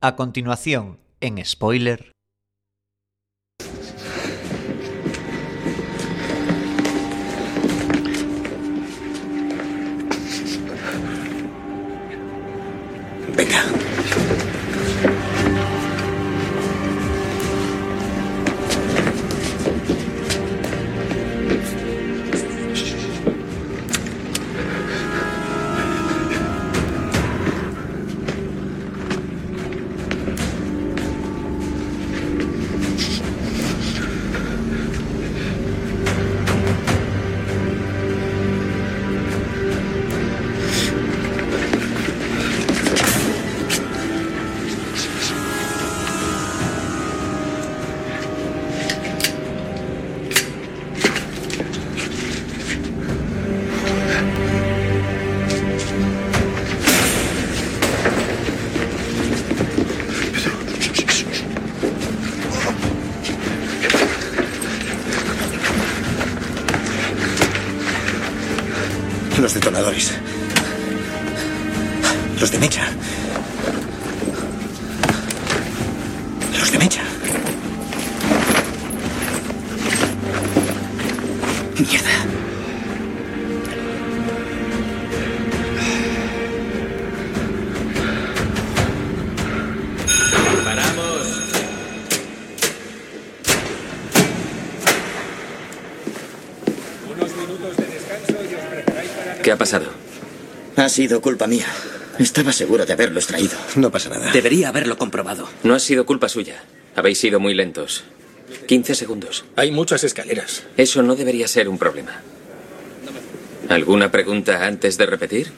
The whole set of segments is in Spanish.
A continuación, en spoiler. ¿Qué ha pasado? Ha sido culpa mía. Estaba seguro de haberlo extraído. No pasa nada. Debería haberlo comprobado. No ha sido culpa suya. Habéis sido muy lentos. 15 segundos. Hay muchas escaleras. Eso no debería ser un problema. ¿Alguna pregunta antes de repetir?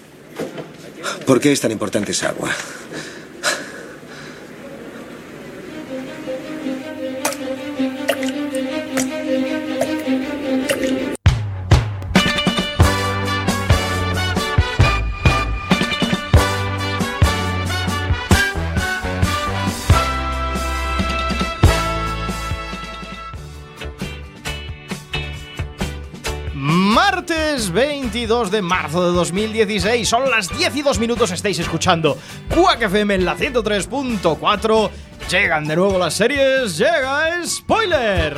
¿Por qué es tan importante esa agua? 22 de marzo de 2016, son las 10 y 2 minutos, estáis escuchando Quack FM en la 103.4. Llegan de nuevo las series, llega Spoiler.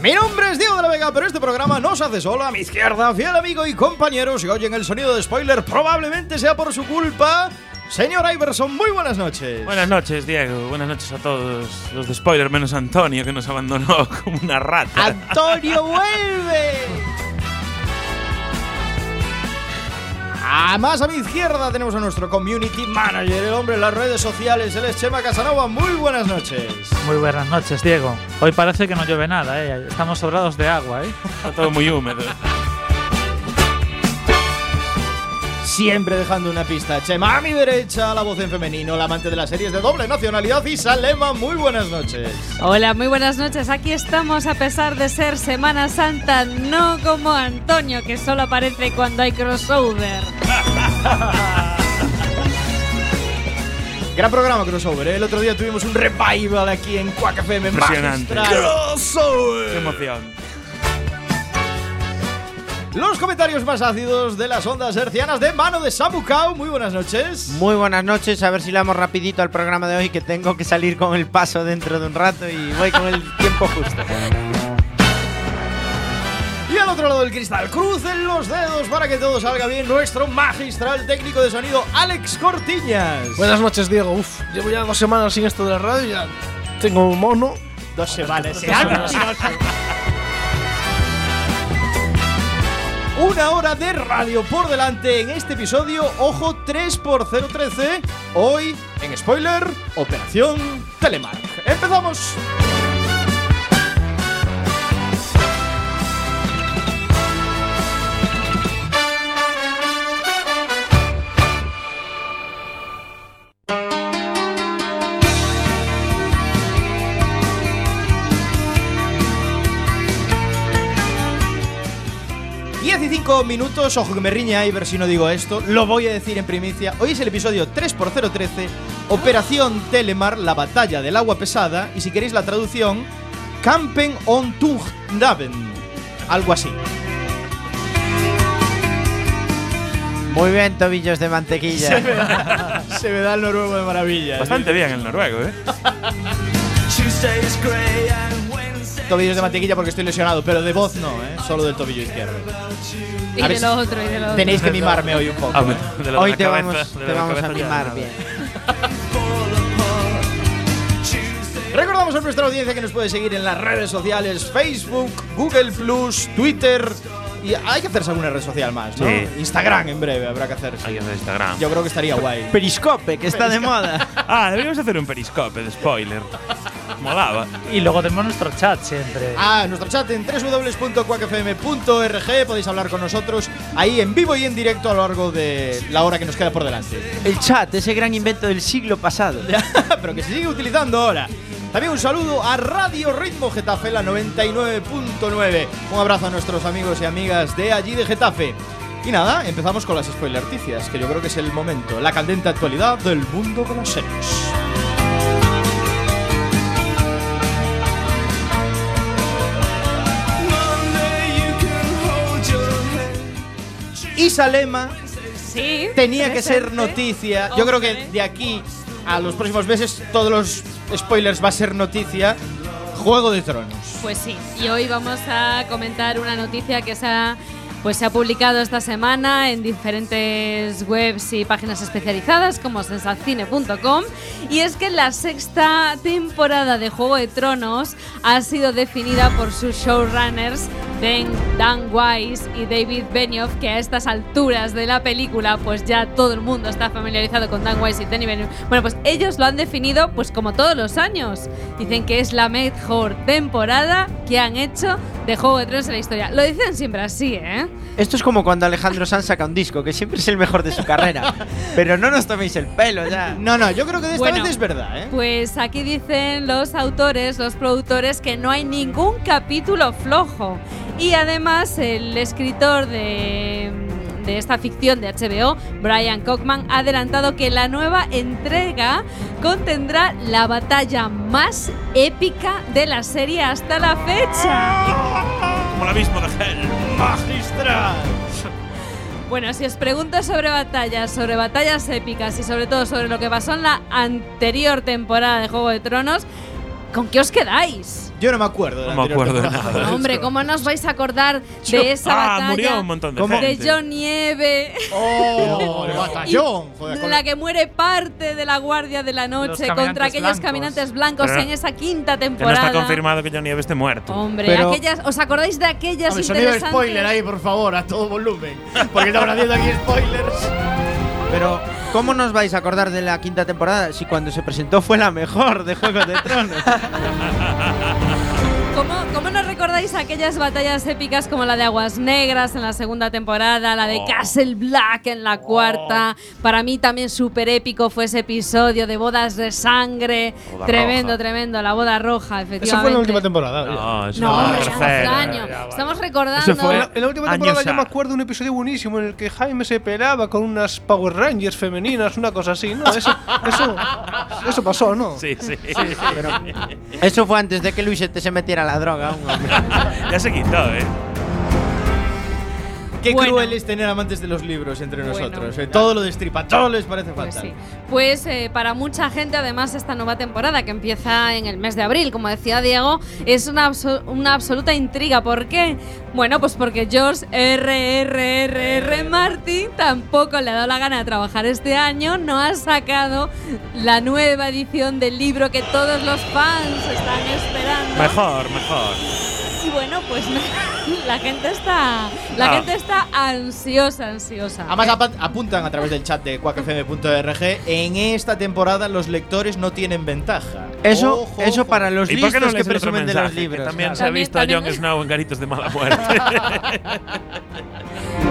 Mi nombre es Diego de la Vega, pero este programa no se hace solo. A mi izquierda, fiel amigo y compañero, si oyen el sonido de spoiler, probablemente sea por su culpa. Señor Iverson, muy buenas noches. Buenas noches, Diego. Buenas noches a todos los de spoiler, menos Antonio, que nos abandonó como una rata. ¡Antonio vuelve! Además, a mi izquierda tenemos a nuestro community manager, el hombre en las redes sociales, él es Chema Casanova. Muy buenas noches. Muy buenas noches, Diego. Hoy parece que no llueve nada, ¿eh? Estamos sobrados de agua, ¿eh? Está todo muy húmedo. Siempre dejando una pista. Chema a mi derecha, la voz en femenino, la amante de las series de doble nacionalidad y Salema. Muy buenas noches. Hola, muy buenas noches. Aquí estamos a pesar de ser Semana Santa, no como Antonio, que solo aparece cuando hay crossover. Gran programa crossover, ¿eh? El otro día tuvimos un revival aquí en Quack FM. Impresionante. magistral. Qué emoción. Los comentarios más ácidos de las ondas hercianas de mano de Samucao. Muy buenas noches. Muy buenas noches, a ver si le damos rapidito al programa de hoy que tengo que salir con el paso dentro de un rato y voy con el tiempo justo. Y al otro lado del cristal, crucen los dedos para que todo salga bien. Nuestro magistral técnico de sonido, Alex Cortiñas. Buenas noches, Diego. Uf, llevo ya dos semanas sin esto de la radio y ya tengo un mono. Dos semanas. Una hora de radio por delante en este episodio, ojo 3x013. Hoy, en spoiler, Operación Telemark. ¡Empezamos! Cinco minutos, ojo que me riña Iver si no digo esto, lo voy a decir en primicia. Hoy es el episodio 3x013, Operación Telemar, la batalla del agua pesada, y si queréis la traducción, Campen on Tugnaven, algo así. Muy bien, tobillos de mantequilla. Se me da, se me da el noruego de maravilla. Bastante bien el noruego, ¿eh? Tobillos de mantequilla porque estoy lesionado, pero de voz no, ¿eh? Solo del tobillo izquierdo. Y A de lo otro, y de lo otro. Tenéis que mimarme hoy un poco. ¿eh? Hoy te cabeza, vamos, te vamos a mimar bien. Recordamos a nuestra audiencia que nos puede seguir en las redes sociales Facebook, Google Plus, Twitter y hay que hacerse alguna red social más, ¿no? Sí. Instagram en breve habrá que hacerse. Hay que hacer Instagram. Yo creo que estaría guay. Periscope, que está de moda. Ah, deberíamos hacer un periscope de spoiler. Molaba. Y luego tenemos nuestro chat siempre. Ah, nuestro chat en www.quackfm.org podéis hablar con nosotros ahí en vivo y en directo a lo largo de la hora que nos queda por delante. El chat, ese gran invento del siglo pasado. Pero que se sigue utilizando ahora. También un saludo a Radio Ritmo Getafe, la 99.9. Un abrazo a nuestros amigos y amigas de allí de Getafe. Y nada, empezamos con las spoilerticias, que yo creo que es el momento, la candente actualidad del mundo de las series. Isalema Sí. tenía que ser presente. noticia. Yo creo que de aquí a los próximos meses todos los spoilers va a ser noticia. Juego de Tronos. Pues sí, y hoy vamos a comentar una noticia que se ha, pues se ha publicado esta semana en diferentes webs y páginas especializadas como sensacine.com y es que la sexta temporada de Juego de Tronos ha sido definida por sus showrunners Dan, Wise y David Benioff que a estas alturas de la película pues ya todo el mundo está familiarizado con Dan Wise y Danny Benioff. Bueno, pues ellos lo han definido pues como todos los años. Dicen que es la mejor temporada que han hecho de Juego de Tronos en la historia. Lo dicen siempre así, ¿eh? Esto es como cuando Alejandro Sanz saca un disco, que siempre es el mejor de su carrera. Pero no nos toméis el pelo ya. No, no, yo creo que de esta Bueno, vez es verdad, ¿eh? Pues aquí dicen los autores, los productores, que no hay ningún capítulo flojo. Y además el escritor de, de esta ficción de HBO, Brian Cockman, ha adelantado que la nueva entrega contendrá la batalla más épica de la serie hasta la fecha. El abismo de Hell. ¡Magistral! Bueno, si os pregunto sobre batallas, sobre batallas épicas y sobre todo sobre lo que pasó en la anterior temporada de Juego de Tronos, ¿con qué os quedáis? Yo no me acuerdo de No me acuerdo de temporada. nada. Hombre, ¿cómo no os vais a acordar Yo- de esa ah, batalla? murió un montón de de gente. John Nieve. ¡Oh! ¡El batallón! Joder, con- la que muere parte de la Guardia de la Noche contra aquellos blancos. caminantes blancos Pero en esa quinta Que no temporada. está confirmado que Johnny Nieve esté muerto. Hombre, Pero- aquellas, ¿os acordáis de aquellas Hombre, sonido de interesantes? spoiler ahí, por favor, a todo volumen. Porque estamos haciendo aquí spoilers. Pero, ¿cómo nos vais a acordar de la quinta temporada si cuando se presentó fue la mejor de Juego de Tronos? ¿Cómo, ¿Cómo no recordáis aquellas batallas épicas como la de Aguas Negras en la segunda temporada, la de Oh. Castle Black en la cuarta? Para mí también súper épico fue ese episodio de bodas de sangre. Boda tremendo, roja. tremendo, la boda roja, efectivamente. Eso fue en la última temporada. No, eso No, fue tercera. año. Estamos recordando. Eso fue- En la, en la última temporada yo me acuerdo de un episodio buenísimo en el que Jaime se pelaba con unas Power Rangers femeninas, una cosa así, ¿no? Eso, eso, eso pasó, ¿no? Sí, sí. Eso fue antes de que Luis se metiera la droga. ya se quitó, ¿eh? Qué Bueno. cruel es tener amantes de los libros entre Bueno. nosotros. eh. Todo lo destripa, todo les parece Pues fatal. sí. Pues eh, para mucha gente, además, esta nueva temporada que empieza en el mes de abril, como decía Diego, es una, abso- una absoluta intriga. ¿Por qué? Bueno, pues porque George R.R.R.R. Martin tampoco le ha dado la gana de trabajar este año, no ha sacado la nueva edición del libro que todos los fans están esperando. Mejor, mejor. Y bueno, pues la gente está, la Ah. gente está ansiosa, ansiosa. Además apuntan a través del chat de quackfm.org en esta temporada los lectores no tienen ventaja. Eso, Ojo, eso ojo. para los ¿Y no que presumen de los libros. Que también claro. se ha visto a Jon Snow en Garitos de Mala Muerte.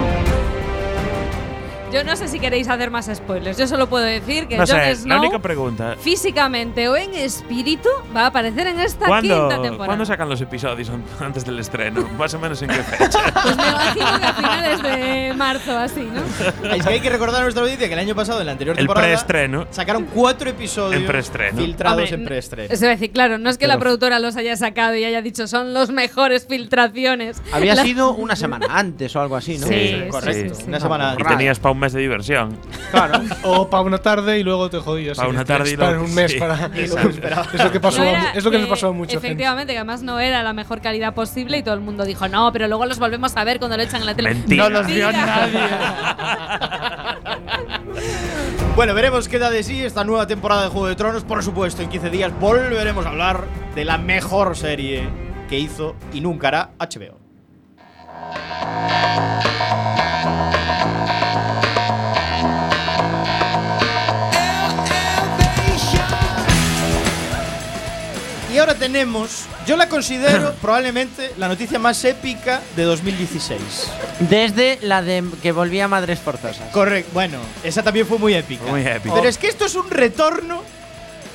Yo no sé si queréis hacer más spoilers. Yo solo puedo decir que no Jon sé, la Snow, única pregunta. físicamente o en espíritu, va a aparecer en esta ¿Cuándo, quinta temporada. ¿Cuándo sacan los episodios an- antes del estreno? Más o menos en qué fecha. Pues me imagino que a finales de marzo, así, ¿no? Es que hay que recordar a nuestra audiencia que el año pasado, en la anterior El temporada, preestreno. sacaron cuatro episodios En preestreno. filtrados Hombre, en preestreno. Es decir, claro, no es que la Pero- productora los haya sacado y haya dicho son los mejores filtraciones. Había La- sido una semana antes o algo así, ¿no? Sí, Sí, Correcto, sí, sí. una semana Y tenías para un mesa de diversión. Claro. O para una tarde y luego te jodías. Pa' y una tarde y luego- un mes sí. para. Es lo que pasó. No era- es lo que eh, pasó a mucha gente. Efectivamente, que además no era la mejor calidad posible y todo el mundo dijo, no, pero luego los volvemos a ver cuando lo echan en la tele. Mentira. No los vio nadie. Bueno, veremos qué da de sí esta nueva temporada de Juego de Tronos. Por supuesto, en 15 días volveremos a hablar de la mejor serie que hizo y nunca hará HBO. Ahora tenemos, yo la considero probablemente la noticia más épica de 2016. Desde la de que volvía a Madres Forzosas. Correcto, bueno, esa también fue muy épica. Muy épico. Pero es que esto es un retorno.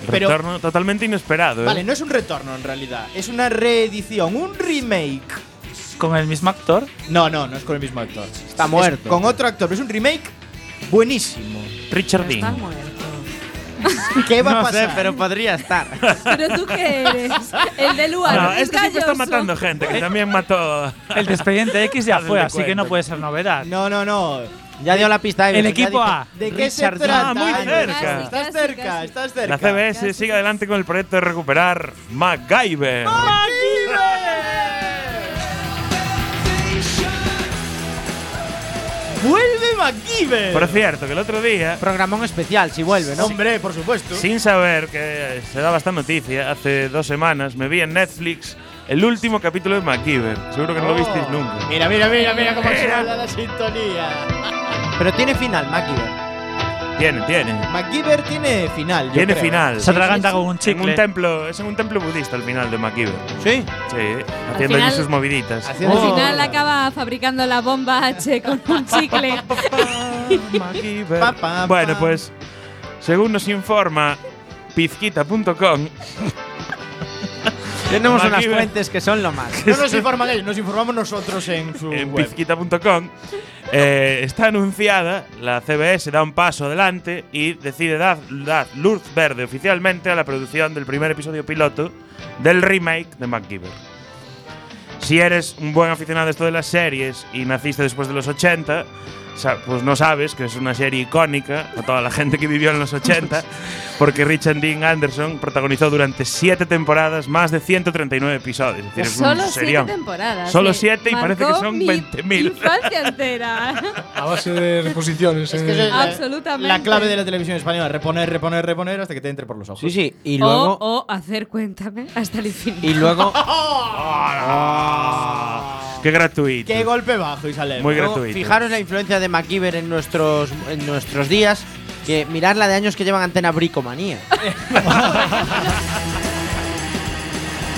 pero- Retorno totalmente inesperado. ¿eh? Vale, no es un retorno en realidad, es una reedición, un remake. Con el mismo actor. No, no, no es con el mismo actor. Está Es muerto. con otro actor, pero es un remake buenísimo. Richard Está Dean. muerto. ¿Qué va a no pasar? sé, pero podría estar. Pero tú qué eres? El de Luar. No, este siempre está matando gente, que también mató. El de Expediente X ya fue, así que no puede ser novedad. No, no, no. Ya dio la pista. El equipo A. ¿De qué se trata? Ah, muy cerca. Estás Casi, cerca, casi. estás cerca. La CBS sigue adelante con el proyecto de recuperar MacGyver. ¡Vuelve MacGyver! Por cierto, que el otro día, Programón especial, si vuelve, ¿no? Hombre, por supuesto. sin saber que se daba esta noticia, hace dos semanas me vi en Netflix el último capítulo de MacGyver. Seguro que no lo visteis nunca. Mira, mira, mira, mira cómo suena la sintonía. Pero tiene final, MacGyver. Tiene, tiene. MacGyver tiene final. yo Tiene creo. final. Se atraganta con un En un chicle. templo, es en un templo budista el final de MacGyver. Sí. Sí, haciendo allí sus moviditas. Haciendo Al así. final acaba fabricando la bomba H con un chicle. Bueno, pues según nos informa pizquita.com, Tenemos unas fuentes que son lo más. No nos informan ellos, nos informamos nosotros en su en web. pizquita.com, eh, está anunciada, la CBS da un paso adelante y decide dar, dar luz verde oficialmente a la producción del primer episodio piloto del remake de MacGyver. Si eres un buen aficionado a esto de las series y naciste después de los 80, sa- pues no sabes que es una serie icónica a toda la gente que vivió en los 80, porque Richard Dean Anderson protagonizó durante siete temporadas más de 139 episodios. Es decir, es un Solo siete serión. temporadas. Solo sí. siete y parece que Marcó son mi 20.000. Infancia entera. A base de reposiciones. Es eh. que eso es la- Absolutamente. La clave de la televisión española, reponer, reponer, reponer hasta que te entre por los ojos. Sí, sí. Y o, luego. o hacer cuéntame hasta el infinito. Y luego. Qué gratuito. Qué golpe bajo, Isalem. Muy luego, gratuito. fijaros la influencia de MacGyver en nuestros, en nuestros días. Que mirar la de años que llevan antena bricomanía.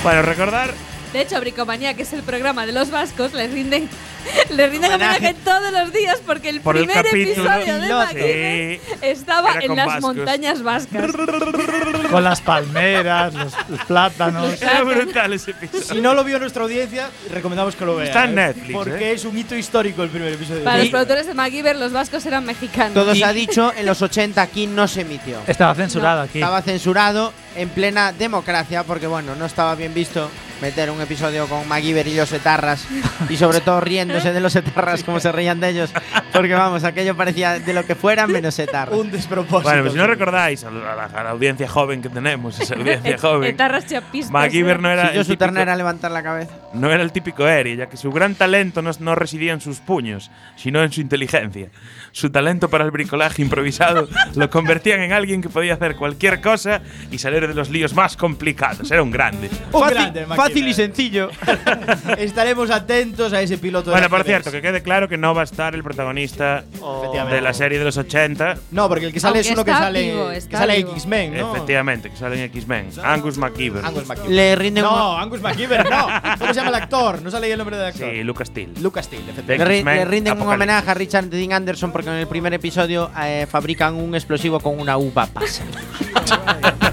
Bueno, recordar De hecho, Bricomanía, que es el programa de los vascos, les rinden, les rinden Homenaje. todos los días porque el por el primer capítulo. episodio de Sí. estaba Era en las vascos. montañas vascas. Con las palmeras, los, los plátanos. Era brutal ese episodio. Si no lo vio nuestra audiencia, recomendamos que lo vean. Está en ¿eh? Netflix, Porque ¿eh? es un hito histórico el primer episodio. Para Y- los productores de MacGyver, los vascos eran mexicanos. Todo se ha dicho, en los 80 aquí no se emitió. Estaba censurado aquí. Estaba censurado en plena democracia porque, bueno, no estaba bien visto meter un episodio con MacGyver y los etarras y sobre todo riéndose de los etarras como se reían de ellos porque, vamos, aquello parecía de lo que fuera menos etarras. un despropósito. Bueno, pues si no recordáis a la, a la- audiencia joven que tenemos, esa audiencia joven, Etarras chapistas. MacGyver no era, Si yo su típico, ternera levantar la cabeza. no era el típico Eri, ya que su gran talento no, no residía en sus puños, sino en su inteligencia. Su talento para el bricolaje improvisado lo convertían en alguien que podía hacer cualquier cosa y salir de los líos más complicados. Era un grande. Un Fácil, grande, MacGyver. Fácil y sencillo. Estaremos atentos a ese piloto de Bueno, la por cierto, que quede claro que no va a estar el protagonista Efectivamente. de la serie de los 80. No, porque el que sale Aunque es uno que sale, vivo, que sale. X-Men, ¿no? Efectivamente, que sale en X-Men. Angus McKeever. Angus McKeever. Le rinden No, Angus McKeever, no. ¿Cómo se llama el actor? No sale el nombre del actor. Sí, Lucas Steele. Lucas Steele, De efectivamente. Le, le rinden un homenaje a Richard Dean Anderson porque en el primer episodio eh, fabrican un explosivo con una uva pasa.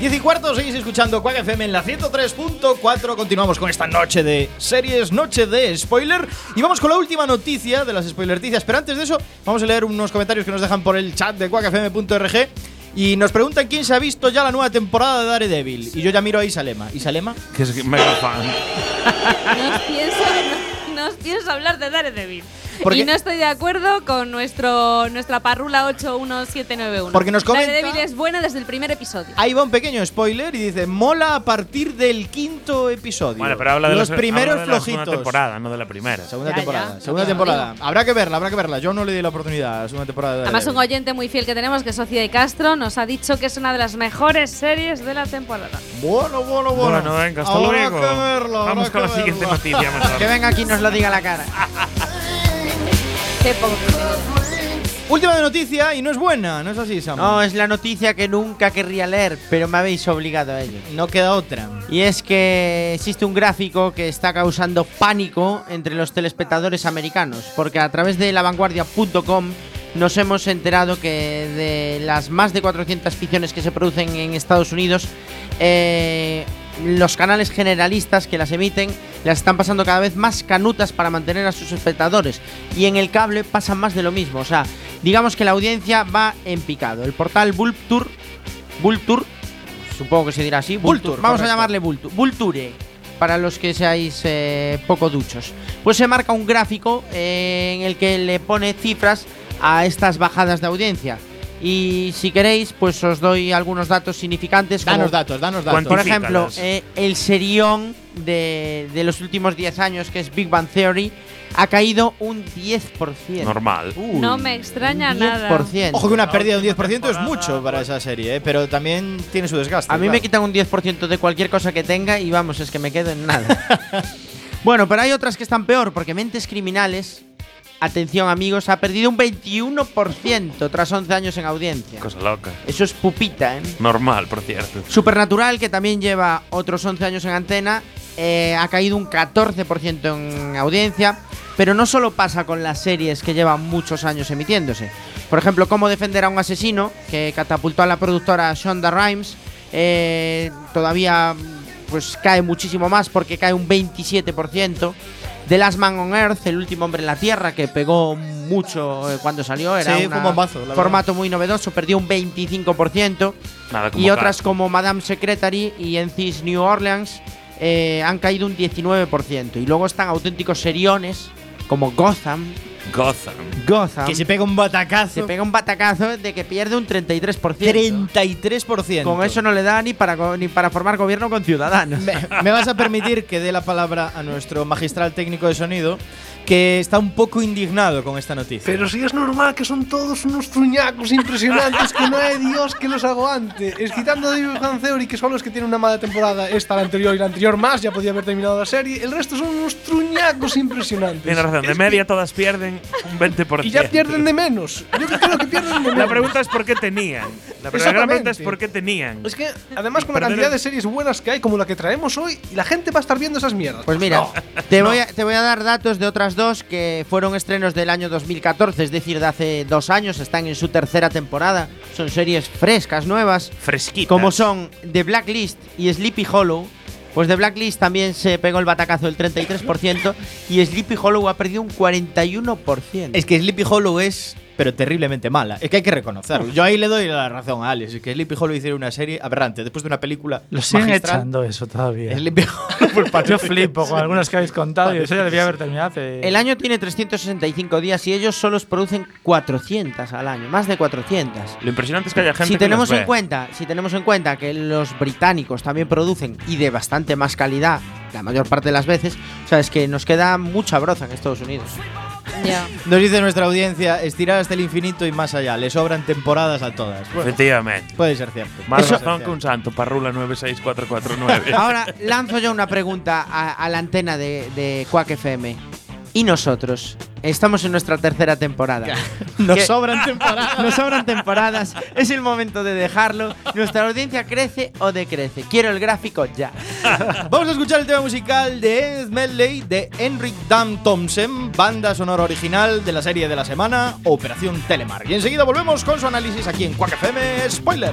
10 y cuarto, seguís escuchando Quack FM en la 103.4. Continuamos con esta noche de series, noche de spoiler. Y vamos con la última noticia de las spoilerticias. Pero antes de eso, vamos a leer unos comentarios que nos dejan por el chat de quackfm.org. Y nos preguntan quién se ha visto ya la nueva temporada de Daredevil. Y yo ya miro a Isalema. ¿Isalema? Que es mega fan. Pienso, nos pienso hablar de Daredevil. Porque- Y no estoy de acuerdo con nuestro nuestra parrula 81791. Porque nos comenta- Daredevil es buena desde el primer episodio. Ahí va un pequeño spoiler y dice: Mola a partir del quinto episodio. Bueno, pero habla de los la, primeros habla de la flojitos. segunda temporada, no de la primera. Segunda Ya, temporada, ya, segunda temporada. Habrá que verla, habrá que verla. Yo no le di la oportunidad a la segunda temporada de Además, un oyente muy fiel que tenemos, que es Socia de Castro, nos ha dicho que es una de las mejores series de la temporada. Bueno, bueno, bueno. Bueno, venga, hasta Habrá luego. que verla, habrá Vamos que con la siguiente noticia, mejor. Que venga aquí y nos lo diga a la cara. Qué poco Última de noticia y no es buena, ¿no es así, Sam? No, es la noticia que nunca querría leer, pero me habéis obligado a ello. No queda otra. Y es que existe un gráfico que está causando pánico entre los telespectadores americanos, porque a través de lavanguardia.com nos hemos enterado que de las más de 400 ficciones que se producen en Estados Unidos, eh, los canales generalistas que las emiten las están pasando cada vez más canutas para mantener a sus espectadores. Y en el cable pasa más de lo mismo. O sea, digamos que la audiencia va en picado. El portal Vulture, Vulture supongo que se dirá así. Vulture, Vamos correcto. a llamarle Vulture. Vulture, para los que seáis eh, poco duchos. Pues se marca un gráfico eh, en el que le pone cifras a estas bajadas de audiencia. Y si queréis, pues os doy algunos datos significantes. como- Danos datos, danos datos. por ejemplo, eh, el serión de, de los últimos 10 años, que es Big Bang Theory, ha caído un 10%. Normal. No me extraña un nada. 10%. Ojo que una pérdida de un 10% es mucho para esa serie, ¿eh? pero también tiene su desgaste. A mí me quitan un 10% de cualquier cosa que tenga y vamos, es que me quedo en nada. bueno, pero hay otras que están peor, porque Mentes Criminales, atención amigos, ha perdido un 21% tras 11 años en audiencia. Cosa loca. Eso es pupita, ¿eh? Normal, por cierto. Supernatural, que también lleva otros 11 años en antena, eh, ha caído un 14% en audiencia. Pero no solo pasa con las series que llevan muchos años emitiéndose. Por ejemplo, Cómo defender a un asesino, que catapultó a la productora Shonda Rhimes, eh, todavía pues cae muchísimo más porque cae un 27%. The Last Man on Earth, El último hombre en la Tierra, que pegó mucho eh, cuando salió, era Sí, un bombazo, formato muy novedoso, perdió un 25%. Nada como Y otras como Madame Secretary y NCIS New Orleans eh, han caído un 19%. Y luego están auténticos seriones como Gotham. Gotham. Gotham. Que se pega un batacazo. se pega un batacazo de que pierde un 33%. 33%. Con eso no le da ni para, ni para formar gobierno con ciudadanos. Me, me vas a permitir que dé la palabra a nuestro magistral técnico de sonido, que está un poco indignado con esta noticia. Pero si es normal que son todos unos truñacos impresionantes que no hay Dios que los aguante. Es quitando de Big Bang Theory, que son los que tienen una mala temporada, esta, la anterior y la anterior más, ya podía haber terminado la serie. El resto son unos truñacos impresionantes. Tienes razón, de Es media todas pierden un 20%. que- Y ya pierden de menos. Yo creo que pierden de menos. La pregunta es por qué tenían. La, pregunta es por qué tenían. Es que, además, con la cantidad el- de series buenas que hay, como la que traemos hoy, la gente va a estar viendo esas mierdas. Pues mira, te, voy a, te voy a dar datos de otras dos que fueron estrenos del año 2014, es decir, de hace dos años, están en su tercera temporada. Son series frescas, nuevas. Fresquitas. Como son The Blacklist y Sleepy Hollow. Pues The Blacklist también se pegó el batacazo del 33% y Sleepy Hollow ha perdido un 41%. Es que Sleepy Hollow es, pero terriblemente mala. Es que hay que reconocerlo. Yo ahí le doy la razón a Alex. Es que Sleepy Hollow hicieron una serie aberrante. Después de una película Lo siguen magistral, echando eso todavía. Sleepy Hollow, Yo flipo con algunas que habéis contado y eso ya debía haber terminado hace. El año tiene 365 días y ellos solo producen 400 al año, más de 400. Lo impresionante es que haya gente Si que tenemos las en cuenta, si tenemos en cuenta que los británicos también producen y de bastante más calidad la mayor parte de las veces, o sea, es que nos queda mucha broza en Estados Unidos. Nos dice nuestra audiencia, estirar hasta el infinito y más allá. Le sobran temporadas a todas. Bueno, Efectivamente. puede ser cierto. Más ser razón que un santo, parrula 96449. Ahora lanzo yo una pregunta a, a la antena de, de Quack FM. ¿Y nosotros? Estamos en nuestra tercera temporada. Nos sobran temporadas. Nos sobran temporadas. Es el momento de dejarlo. ¿Nuestra audiencia crece o decrece? Quiero el gráfico ya. Vamos a escuchar el tema musical de Ed Medley de Henrik Dam Thompson, banda sonora original de la serie de la semana Operación Telemark. Y enseguida volvemos con su análisis aquí en Quack FM Spoiler.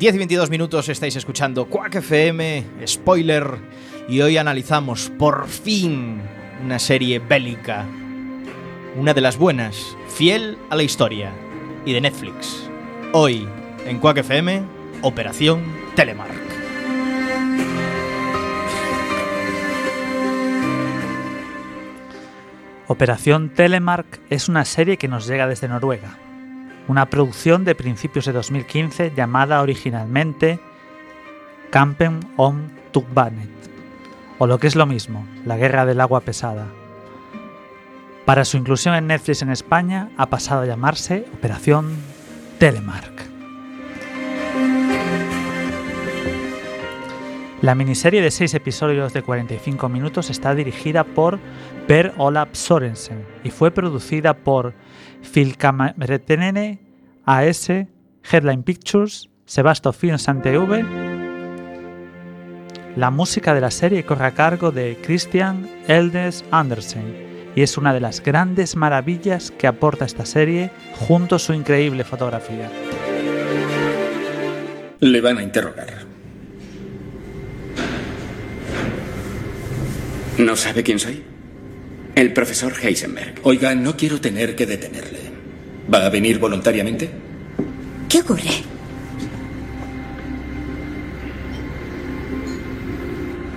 10 y 22 minutos estáis escuchando Quack FM, spoiler, y hoy analizamos por fin una serie bélica, una de las buenas, fiel a la historia, y de Netflix. Hoy, en Quack FM, Operación Telemark. Operación Telemark es una serie que nos llega desde Noruega, una producción de principios de 2015 llamada originalmente Campen om Tugbanet, o lo que es lo mismo, la guerra del agua pesada. Para su inclusión en Netflix en España ha pasado a llamarse Operación Telemark. La miniserie de 6 episodios de 45 minutos está dirigida por Per Olaf Sorensen y fue producida por Filkameretene AS, Headline Pictures, Sebasto Films. La música de la serie corre a cargo de Christian Eldes Andersen y es una de las grandes maravillas que aporta esta serie junto a su increíble fotografía. Le van a interrogar. ¿No sabe quién soy? El profesor Heisenberg. Oiga, no quiero tener que detenerle. ¿Va a venir voluntariamente? ¿Qué ocurre?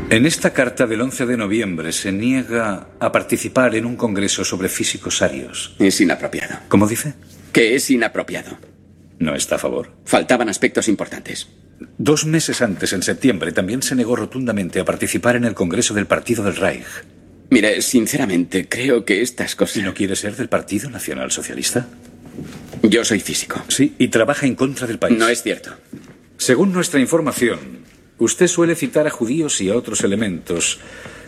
En esta carta del 11 de noviembre se niega a participar en un congreso sobre físicos arios. Es inapropiado. ¿Cómo dice? Que es inapropiado. No está a favor. Faltaban aspectos importantes. Dos meses antes, en septiembre, también se negó rotundamente a participar en el Congreso del Partido del Reich. Mire, sinceramente, creo que estas cosas... ¿Y no quiere ser del Partido Nacional Socialista? Yo soy físico. Sí, y trabaja en contra del país. No es cierto. Según nuestra información, usted suele citar a judíos y a otros elementos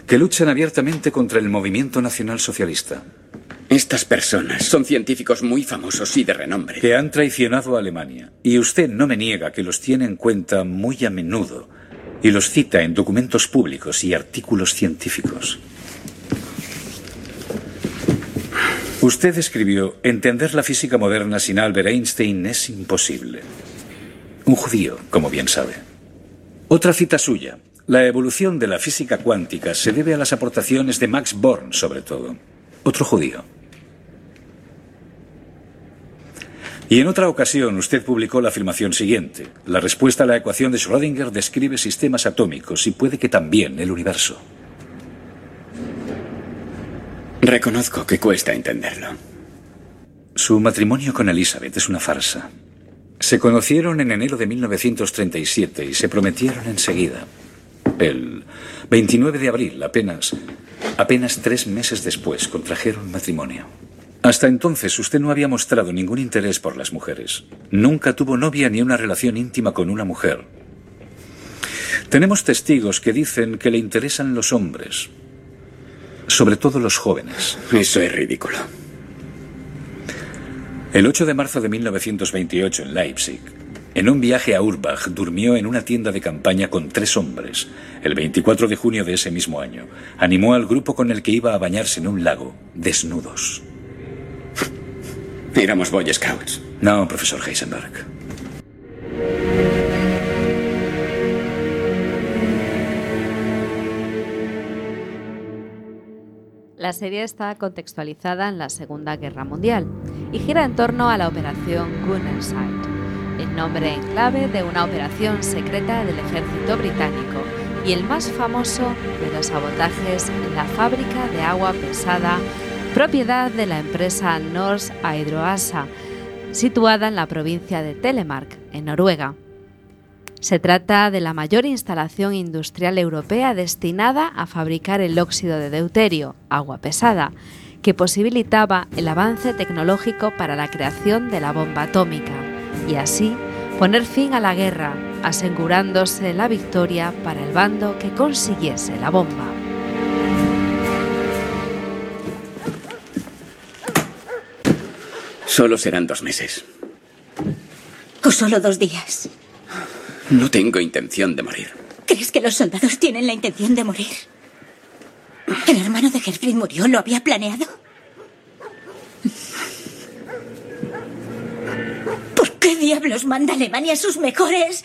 que luchan abiertamente contra el movimiento nacional socialista. Estas personas son científicos muy famosos y de renombre. Que han traicionado a Alemania. Y usted no me niega que los tiene en cuenta muy a menudo y los cita en documentos públicos y artículos científicos. Usted escribió, entender la física moderna sin Albert Einstein es imposible. Un judío, como bien sabe. Otra cita suya. La evolución de la física cuántica se debe a las aportaciones de Max Born, sobre todo. Otro judío. Y en otra ocasión usted publicó la afirmación siguiente. La respuesta a la ecuación de Schrödinger describe sistemas atómicos y puede que también el universo. Reconozco que cuesta entenderlo. Su matrimonio con Elizabeth es una farsa. Se conocieron en enero de 1937 y se prometieron enseguida. El 29 de abril, apenas, apenas tres meses después, contrajeron matrimonio. Hasta entonces usted no había mostrado ningún interés por las mujeres. Nunca tuvo novia ni una relación íntima con una mujer. Tenemos testigos que dicen que le interesan los hombres, sobre todo los jóvenes. Eso es ridículo. El 8 de marzo de 1928 en Leipzig, en un viaje a Urbach, durmió en una tienda de campaña con tres hombres. El 24 de junio de ese mismo año, animó al grupo con el que iba a bañarse en un lago, desnudos. Éramos Boy Scouts. No, profesor Heisenberg. La serie está contextualizada en la Segunda Guerra Mundial y gira en torno a la Operación Gunnerside, el nombre en clave de una operación secreta del ejército británico y el más famoso de los sabotajes en la fábrica de agua pesada propiedad de la empresa Norsk Hydroasa, situada en la provincia de Telemark, en Noruega. Se trata de la mayor instalación industrial europea destinada a fabricar el óxido de deuterio, agua pesada, que posibilitaba el avance tecnológico para la creación de la bomba atómica y así poner fin a la guerra, asegurándose la victoria para el bando que consiguiese la bomba. Solo serán dos meses. O solo dos días. No tengo intención de morir. ¿Crees que los soldados tienen la intención de morir? ¿El hermano de Gerfried murió? ¿Lo había planeado? ¿Por qué? diablos manda Alemania a sus mejores?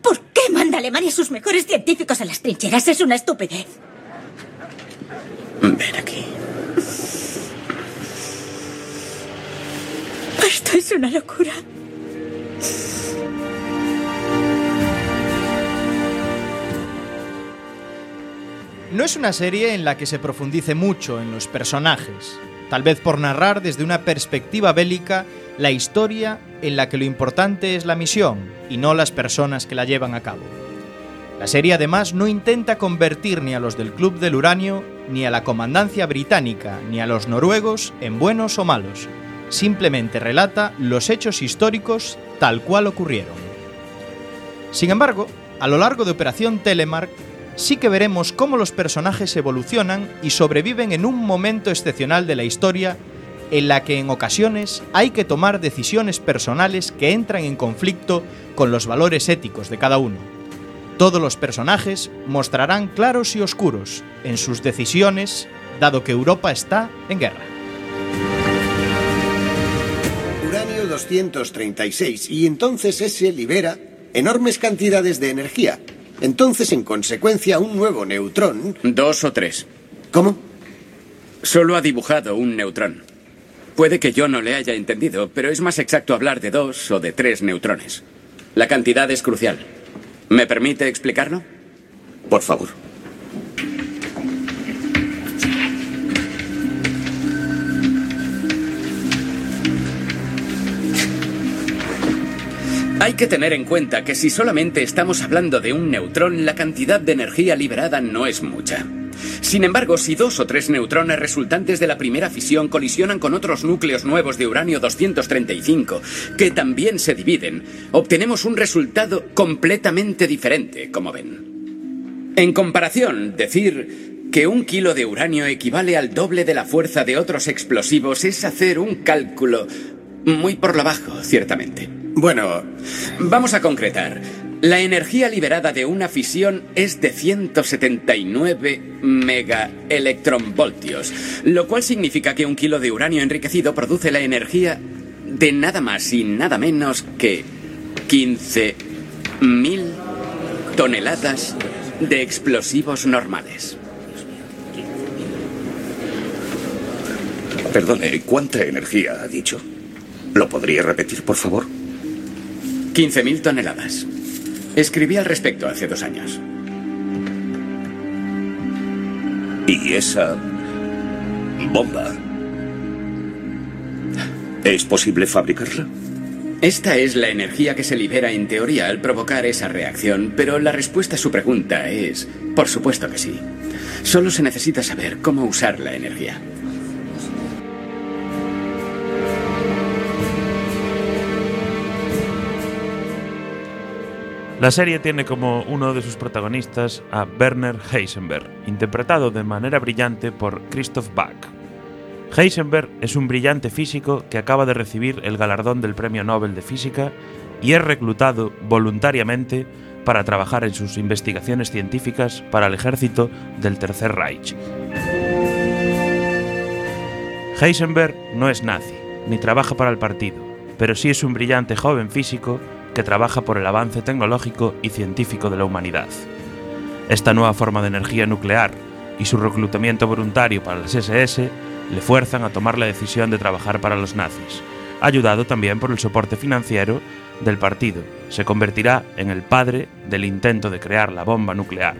¿Por qué manda Alemania a sus mejores científicos a las trincheras? Es una estupidez. Ven aquí. Esto es una locura. No es una serie en la que se profundice mucho en los personajes, tal vez por narrar desde una perspectiva bélica la historia en la que lo importante es la misión y no las personas que la llevan a cabo. La serie además no intenta convertir ni a los del Club del Uranio, ni a la comandancia británica, ni a los noruegos en buenos o malos. Simplemente relata los hechos históricos tal cual ocurrieron. Sin embargo, a lo largo de Operación Telemark, sí que veremos cómo los personajes evolucionan y sobreviven en un momento excepcional de la historia en la que en ocasiones hay que tomar decisiones personales que entran en conflicto con los valores éticos de cada uno. Todos los personajes mostrarán claros y oscuros en sus decisiones, dado que Europa está en guerra. Uranio 236 y entonces ese libera enormes cantidades de energía. Entonces, en consecuencia, un nuevo neutrón... Dos o tres. ¿Cómo? Solo ha dibujado un neutrón. Puede que yo no le haya entendido, pero es más exacto hablar de dos o de tres neutrones. La cantidad es crucial. ¿Me permite explicarlo? Por favor. Hay que tener en cuenta que si solamente estamos hablando de un neutrón, la cantidad de energía liberada no es mucha. Sin embargo, si dos o tres neutrones resultantes de la primera fisión colisionan con otros núcleos nuevos de uranio 235, que también se dividen, obtenemos un resultado completamente diferente, como ven. En comparación, decir que un kilo de uranio equivale al doble de la fuerza de otros explosivos es hacer un cálculo muy por lo bajo, ciertamente. Bueno, vamos a concretar. La energía liberada de una fisión es de 179 megaelectronvoltios, lo cual significa que un kilo de uranio enriquecido produce la energía de nada más y nada menos que 15.000 toneladas de explosivos normales. Perdone, ¿cuánta energía ha dicho? ¿Lo podría repetir, por favor? 15.000 toneladas. Escribí al respecto hace dos años. ¿Y esa bomba? ¿Es posible fabricarla? Esta es la energía que se libera en teoría al provocar esa reacción, pero la respuesta a su pregunta es, por supuesto que sí. Solo se necesita saber cómo usar la energía. La serie tiene como uno de sus protagonistas a Werner Heisenberg, interpretado de manera brillante por Christoph Bach. Heisenberg es un brillante físico que acaba de recibir el galardón del Premio Nobel de Física y es reclutado voluntariamente para trabajar en sus investigaciones científicas para el ejército del Tercer Reich. Heisenberg no es nazi, ni trabaja para el partido, pero sí es un brillante joven físico que trabaja por el avance tecnológico y científico de la humanidad. Esta nueva forma de energía nuclear y su reclutamiento voluntario para las SS le fuerzan a tomar la decisión de trabajar para los nazis, ayudado también por el soporte financiero del partido. Se convertirá en el padre del intento de crear la bomba nuclear,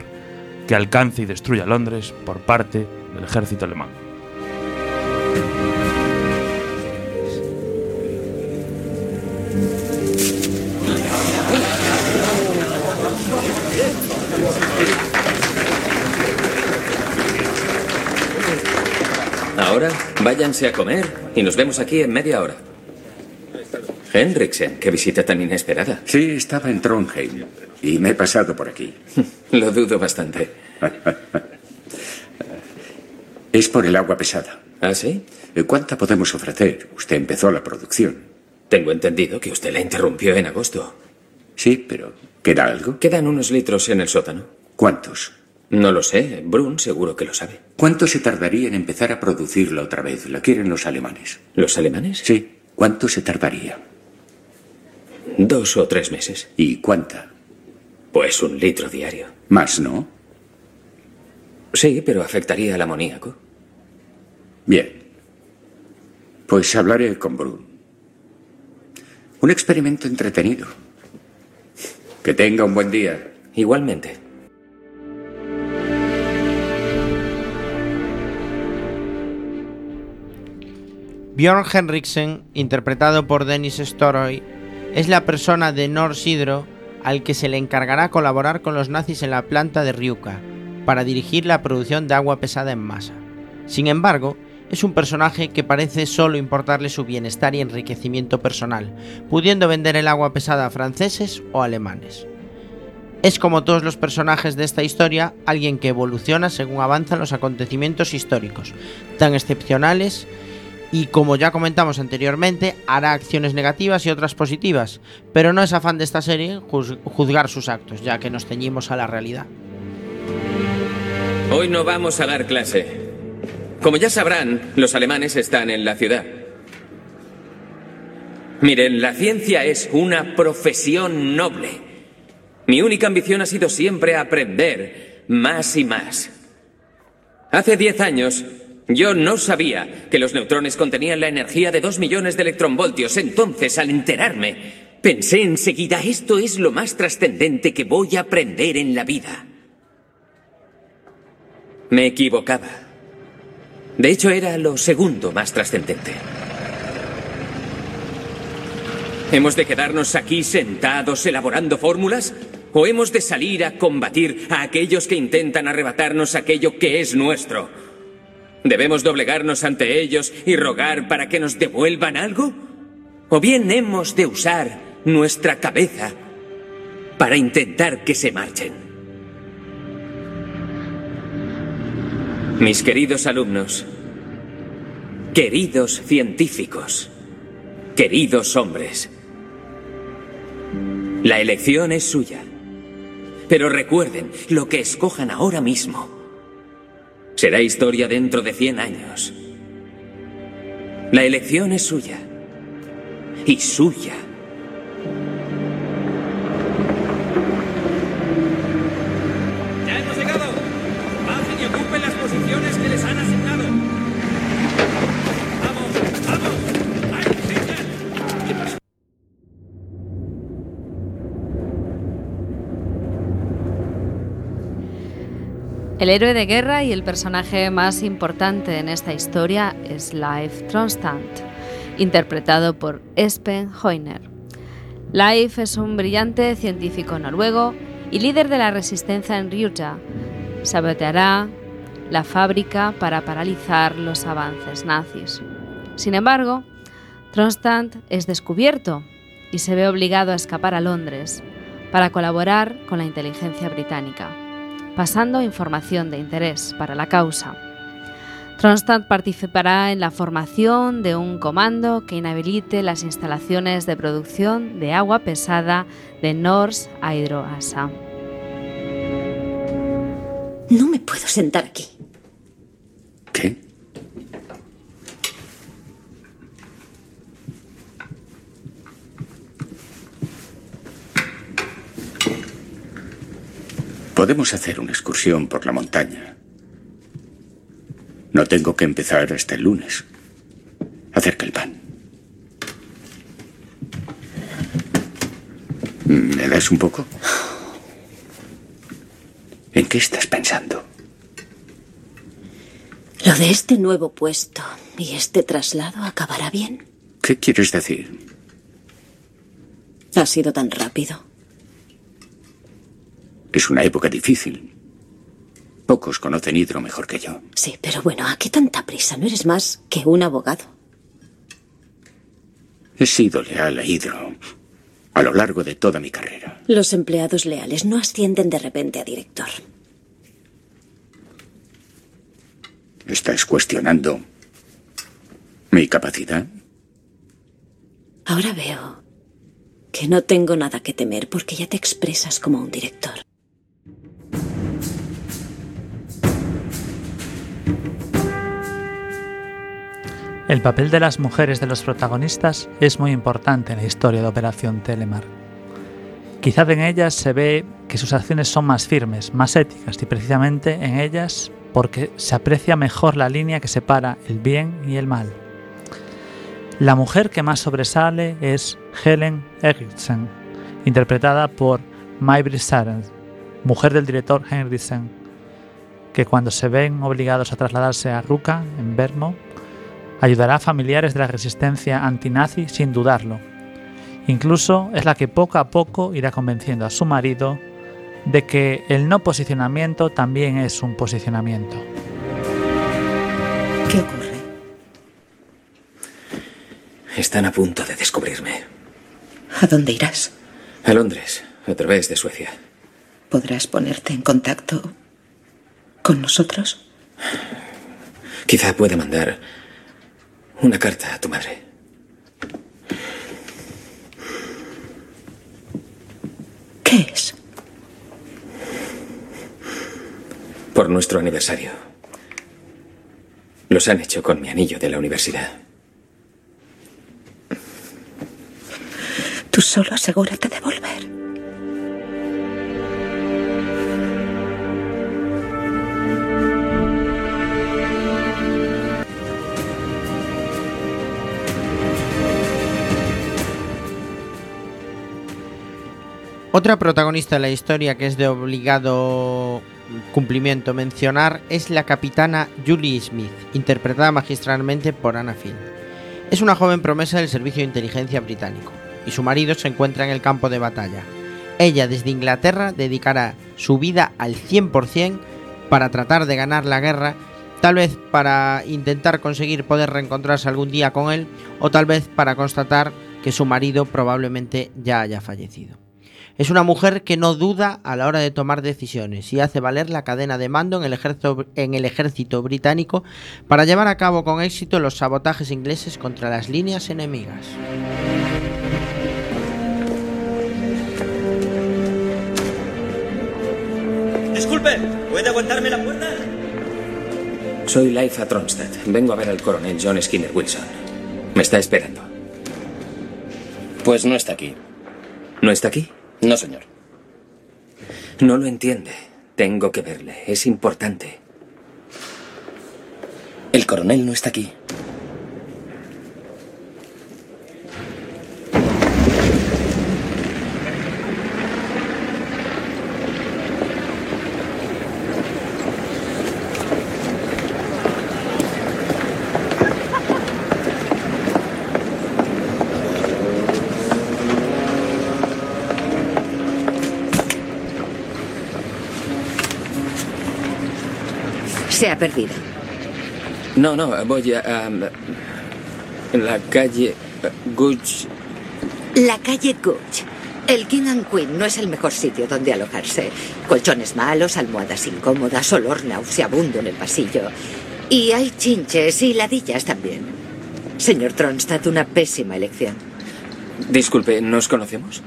que alcance y destruya Londres por parte del ejército alemán. Váyanse a comer y nos vemos aquí en media hora. Henriksen, qué visita tan inesperada. Sí, estaba en Trondheim y me he pasado por aquí. Lo dudo bastante. Es por el agua pesada. ¿Ah, sí? ¿Cuánta podemos ofrecer? Usted empezó la producción. Tengo entendido que usted la interrumpió en agosto. Sí, pero ¿queda algo? Quedan unos litros en el sótano. ¿Cuántos? No lo sé. Brun seguro que lo sabe. ¿Cuánto se tardaría en empezar a producirla otra vez? La quieren los alemanes. ¿Los alemanes? Sí. ¿Cuánto se tardaría? Dos o tres meses. ¿Y cuánta? Pues un litro diario. Más, ¿no? Sí, pero afectaría al amoníaco. Bien. Pues hablaré con Brun. Un experimento entretenido. Que tenga un buen día. Igualmente. Bjorn Henriksen, interpretado por Dennis Storoy, es la persona de Norse Hydro al que se le encargará colaborar con los nazis en la planta de Ryuka para dirigir la producción de agua pesada en masa. Sin embargo, es un personaje que parece solo importarle su bienestar y enriquecimiento personal, pudiendo vender el agua pesada a franceses o alemanes. Es como todos los personajes de esta historia, alguien que evoluciona según avanzan los acontecimientos históricos, tan excepcionales y como ya comentamos anteriormente, hará acciones negativas y otras positivas, pero no es afán de esta serie juz- juzgar sus actos, ya que nos ceñimos a la realidad. Hoy no vamos a dar clase. Como ya sabrán, los alemanes están en la ciudad. Miren, la ciencia es una profesión noble. Mi única ambición ha sido siempre aprender más y más. Hace diez años, yo no sabía que los neutrones contenían la energía de dos millones de electronvoltios. Entonces, al enterarme, pensé enseguida, esto es lo más trascendente que voy a aprender en la vida. Me equivocaba. De hecho, era lo segundo más trascendente. ¿Hemos de quedarnos aquí sentados elaborando fórmulas? ¿O hemos de salir a combatir a aquellos que intentan arrebatarnos aquello que es nuestro? ¿Debemos doblegarnos ante ellos y rogar para que nos devuelvan algo? ¿O bien hemos de usar nuestra cabeza para intentar que se marchen? Mis queridos alumnos, queridos científicos, queridos hombres, la elección es suya. Pero recuerden, lo que escojan ahora mismo será historia dentro de 100 años. La elección es suya. Y suya. El héroe de guerra y el personaje más importante en esta historia es Leif Tronstand, interpretado por Espen Hoyner. Leif es un brillante científico noruego y líder de la resistencia en Ryuja. Saboteará la fábrica para paralizar los avances nazis. Sin embargo, Tronstand es descubierto y se ve obligado a escapar a Londres para colaborar con la inteligencia británica pasando información de interés para la causa. Tronstad participará en la formación de un comando que inhabilite las instalaciones de producción de agua pesada de Norse Hydro ASA. No me puedo sentar aquí. ¿Qué? Podemos hacer una excursión por la montaña. No tengo que empezar hasta el lunes. Acerca el pan. ¿Me das un poco? ¿En qué estás pensando? Lo de este nuevo puesto y este traslado acabará bien. ¿Qué quieres decir? Ha sido tan rápido. Es una época difícil. Pocos conocen Hidro mejor que yo. Sí, pero bueno, ¿a qué tanta prisa? No eres más que un abogado. He sido leal a Hidro a lo largo de toda mi carrera. Los empleados leales no ascienden de repente a director. ¿Estás cuestionando mi capacidad? Ahora veo que no tengo nada que temer porque ya te expresas como un director. El papel de las mujeres de los protagonistas es muy importante en la historia de Operación Telemar. Quizá en ellas se ve que sus acciones son más firmes, más éticas y precisamente en ellas porque se aprecia mejor la línea que separa el bien y el mal. La mujer que más sobresale es Helen Erickson, interpretada por Maybrit Sarens, mujer del director Henriksen, que cuando se ven obligados a trasladarse a Ruka, en Bermo, ayudará a familiares de la resistencia antinazi sin dudarlo. Incluso es la que poco a poco irá convenciendo a su marido de que el no posicionamiento también es un posicionamiento. ¿Qué ocurre? Están a punto de descubrirme. ¿A dónde irás? A Londres, a través de Suecia. ¿Podrás ponerte en contacto con nosotros? Quizá pueda mandar una carta a tu madre. ¿Qué es? Por nuestro aniversario. Los han hecho con mi anillo de la universidad. Tú solo asegúrate de volver. Otra protagonista de la historia que es de obligado cumplimiento mencionar es la capitana Julie Smith, interpretada magistralmente por Anna Field. Es una joven promesa del Servicio de Inteligencia británico y su marido se encuentra en el campo de batalla. Ella desde Inglaterra dedicará su vida al 100% para tratar de ganar la guerra, tal vez para intentar conseguir poder reencontrarse algún día con él o tal vez para constatar que su marido probablemente ya haya fallecido. Es una mujer que no duda a la hora de tomar decisiones y hace valer la cadena de mando en el, ejército, en el ejército británico para llevar a cabo con éxito los sabotajes ingleses contra las líneas enemigas. Disculpe, ¿puede aguantarme la puerta? Soy Life Tronstad. Vengo a ver al coronel John Skinner Wilson. Me está esperando. Pues no está aquí. ¿No está aquí? No, señor. No lo entiende. Tengo que verle. Es importante. El coronel no está aquí. Perdido. No, no, voy a... um, la calle Guch. La calle Gooch. El King and Queen no es el mejor sitio donde alojarse. Colchones malos, almohadas incómodas, olor nauseabundo en el pasillo. Y hay chinches y ladillas también. Señor Tronstad, una pésima elección. Disculpe, ¿nos conocemos?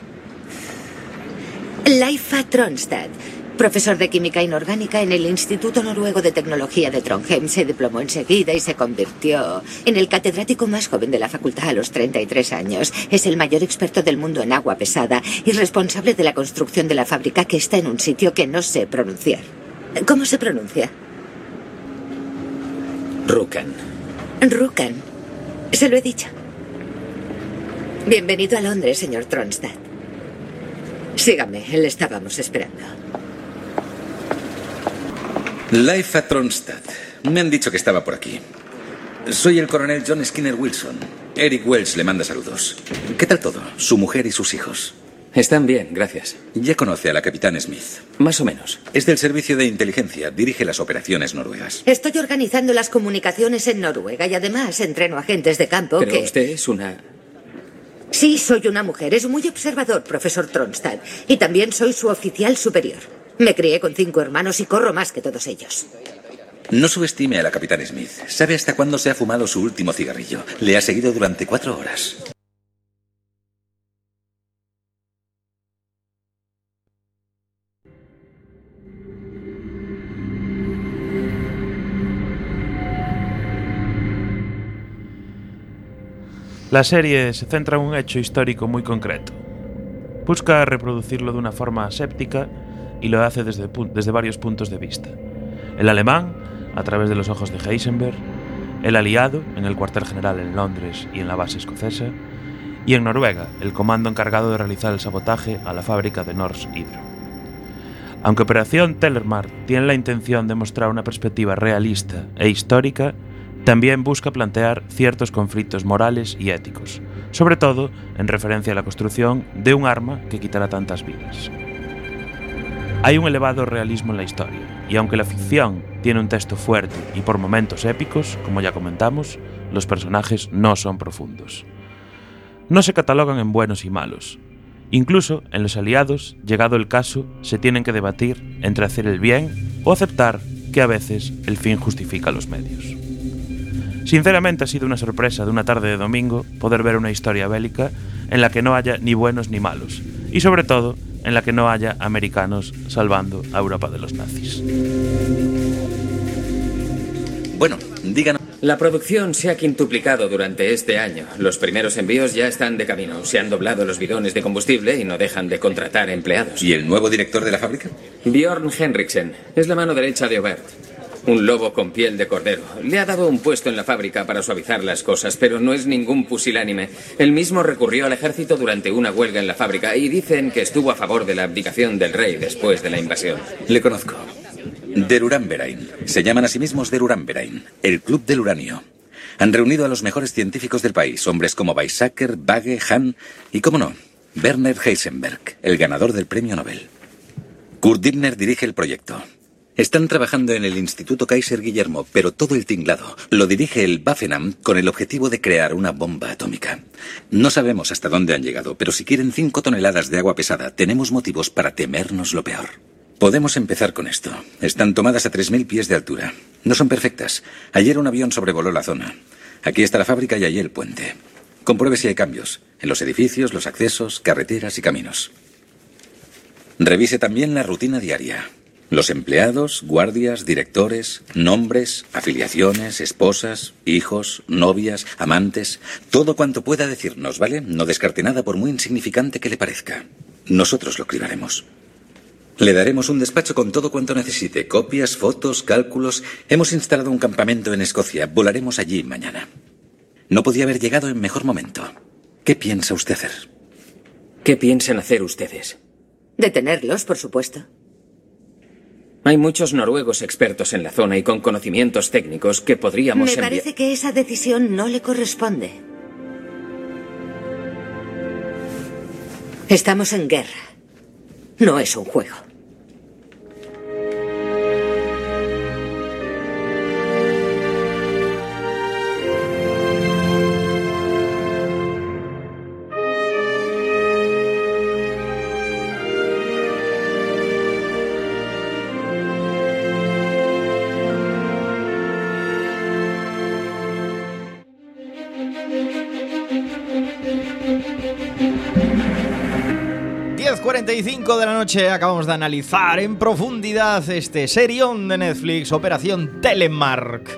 Leifa Tronstad, profesor de química inorgánica en el Instituto Noruego de Tecnología de Trondheim, se diplomó enseguida y se convirtió en el catedrático más joven de la facultad a los 33 años. Es el mayor experto del mundo en agua pesada y responsable de la construcción de la fábrica que está en un sitio que no sé pronunciar. ¿Cómo se pronuncia? Rukan. Rukan. Se lo he dicho. Bienvenido a Londres, señor Tronstad. Sígame, le estábamos esperando. Life a Tronstad. Me han dicho que estaba por aquí. Soy el coronel John Skinner Wilson. Eric Wells le manda saludos. ¿Qué tal todo? Su mujer y sus hijos. Están bien, gracias. Ya conoce a la capitán Smith. Más o menos. Es del servicio de inteligencia. Dirige las operaciones noruegas. Estoy organizando las comunicaciones en Noruega y además entreno agentes de campo Pero que... usted es una... Sí, soy una mujer. Es muy observador, profesor Tronstad. Y también soy su oficial superior. Me crié con cinco hermanos y corro más que todos ellos. No subestime a la capitán Smith. ¿Sabe hasta cuándo se ha fumado su último cigarrillo? Le ha seguido durante cuatro horas. La serie se centra en un hecho histórico muy concreto. Busca reproducirlo de una forma aséptica y lo hace desde, desde varios puntos de vista. El alemán, a través de los ojos de Heisenberg, el aliado, en el cuartel general en Londres y en la base escocesa, y en Noruega, el comando encargado de realizar el sabotaje a la fábrica de Norsk Hydro. Aunque Operación Tellermar tiene la intención de mostrar una perspectiva realista e histórica, también busca plantear ciertos conflictos morales y éticos, sobre todo en referencia a la construcción de un arma que quitará tantas vidas. Hay un elevado realismo en la historia, y aunque la ficción tiene un texto fuerte y por momentos épicos, como ya comentamos, los personajes no son profundos. No se catalogan en buenos y malos. Incluso en los aliados, llegado el caso, se tienen que debatir entre hacer el bien o aceptar que a veces el fin justifica los medios. Sinceramente ha sido una sorpresa de una tarde de domingo poder ver una historia bélica en la que no haya ni buenos ni malos, y sobre todo en la que no haya americanos salvando a Europa de los nazis. Bueno, díganos. La producción se ha quintuplicado durante este año. Los primeros envíos ya están de camino. Se han doblado los bidones de combustible y no dejan de contratar empleados. ¿Y el nuevo director de la fábrica? Bjorn Henriksen es la mano derecha de Obert. Un lobo con piel de cordero. Le ha dado un puesto en la fábrica para suavizar las cosas, pero no es ningún pusilánime. Él mismo recurrió al ejército durante una huelga en la fábrica y dicen que estuvo a favor de la abdicación del rey después de la invasión. Le conozco. Der Uranverein. Se llaman a sí mismos Der Uranverein, el club del uranio. Han reunido a los mejores científicos del país, hombres como Weizsäcker, Bagge, Hahn y, cómo no, Werner Heisenberg, el ganador del premio Nobel. Kurt Dittner dirige el proyecto. Están trabajando en el Instituto Kaiser Guillermo, pero todo el tinglado lo dirige el Waffenam con el objetivo de crear una bomba atómica. No sabemos hasta dónde han llegado, pero si quieren cinco toneladas de agua pesada, tenemos motivos para temernos lo peor. Podemos empezar con esto. Están tomadas a 3.000 pies de altura. No son perfectas. Ayer un avión sobrevoló la zona. Aquí está la fábrica y allí el puente. Compruebe si hay cambios. En los edificios, los accesos, carreteras y caminos. Revise también la rutina diaria. Los empleados, guardias, directores, nombres, afiliaciones, esposas, hijos, novias, amantes, todo cuanto pueda decirnos, ¿vale? No descarte nada por muy insignificante que le parezca. Nosotros lo cribaremos. Le daremos un despacho con todo cuanto necesite, copias, fotos, cálculos. Hemos instalado un campamento en Escocia. Volaremos allí mañana. No podía haber llegado en mejor momento. ¿Qué piensa usted hacer? ¿Qué piensan hacer ustedes? Detenerlos, por supuesto. Hay muchos noruegos expertos en la zona y con conocimientos técnicos que podríamos Me parece que esa decisión no le corresponde. Estamos en guerra. No es un juego. Diez 10.45 de la noche acabamos de analizar en profundidad este serión de Netflix, Operación Telemark.